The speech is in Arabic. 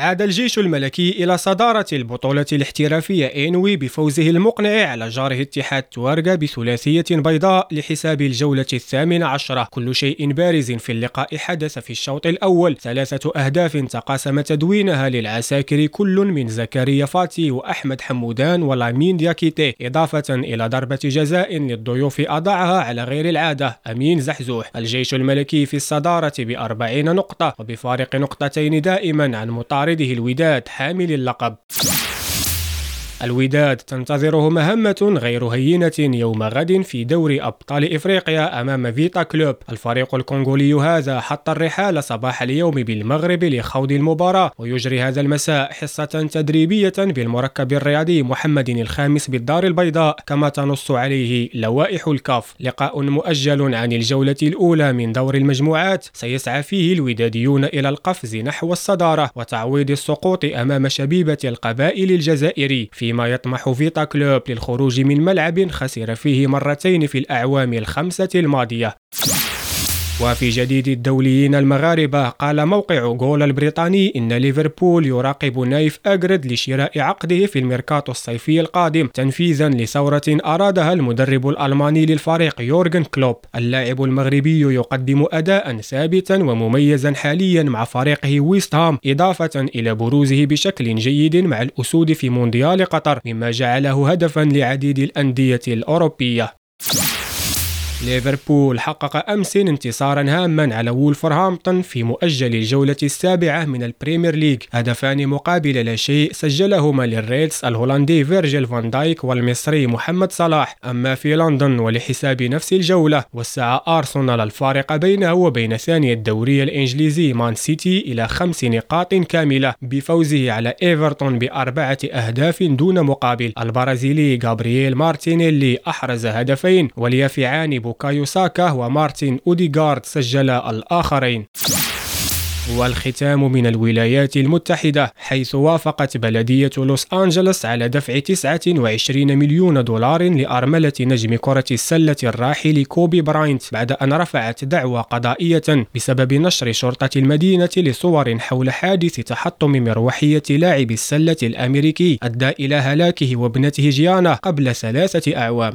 عاد الجيش الملكي إلى صدارة البطولة الاحترافية إنوي بفوزه المقنع على جاره اتحاد توارغا بثلاثية بيضاء لحساب الجولة الثامنة عشرة. كل شيء بارز في اللقاء حدث في الشوط الأول. ثلاثة أهداف تقاسم تدوينها للعساكر كل من زكريا فاتي وأحمد حمودان ولامين دياكيتي إضافة إلى ضربة جزاء للضيوف أضعها على غير العادة. أمين زحزوح. الجيش الملكي في الصدارة بأربعين نقطة وبفارق نقطتين دائما عن مطارد معارضه الوداد حامل اللقب. الوداد تنتظره مهمة غير هينة يوم غد في دوري أبطال إفريقيا أمام فيتا كلوب. الفريق الكونغولي هذا حط الرحال صباح اليوم بالمغرب لخوض المباراة ويجري هذا المساء حصة تدريبية بالمركب الرياضي محمد الخامس بالدار البيضاء كما تنص عليه لوائح الكاف. لقاء مؤجل عن الجولة الأولى من دور المجموعات سيسعى فيه الوداديون إلى القفز نحو الصدارة وتعويض السقوط أمام شبيبة القبائل الجزائري في فيما يطمح فيتا كلوب للخروج من ملعب خسر فيه مرتين في الأعوام الخمسة الماضية. وفي جديد الدوليين المغاربة قال موقع جول البريطاني إن ليفربول يراقب نايف أجرد لشراء عقده في الميركاتو الصيفي القادم تنفيذا لثورة أرادها المدرب الألماني للفريق يورغن كلوب. اللاعب المغربي يقدم أداء ثابتا ومميزا حاليا مع فريقه ويست هام إضافة إلى بروزه بشكل جيد مع الأسود في مونديال قطر مما جعله هدفا لعديد الأندية الأوروبية. ليفربول حقق أمس انتصارا هاما على وولفرهامبتون في مؤجل الجولة السابعة من البريمير ليج. هدفان مقابل لا شيء سجلهما للريدز الهولندي فيرجيل فان دايك والمصري محمد صلاح. أما في لندن ولحساب نفس الجولة وسع أرسنال الفارق بينه وبين ثاني الدوري الإنجليزي مان سيتي إلى خمس نقاط كاملة بفوزه على إيفرتون بأربعة أهداف دون مقابل. البرازيلي غابرييل مارتينيلي أحرز هدفين واليافعان بوكايو ساكا ومارتن أوديغارد سجل الآخرين. والختام من الولايات المتحدة حيث وافقت بلدية لوس أنجلوس على دفع 29 مليون دولار لأرملة نجم كرة السلة الراحل كوبي براينت بعد أن رفعت دعوى قضائية بسبب نشر شرطة المدينة لصور حول حادث تحطم مروحية لاعب السلة الأمريكي أدى إلى هلاكه وابنته جيانا قبل ثلاثة أعوام.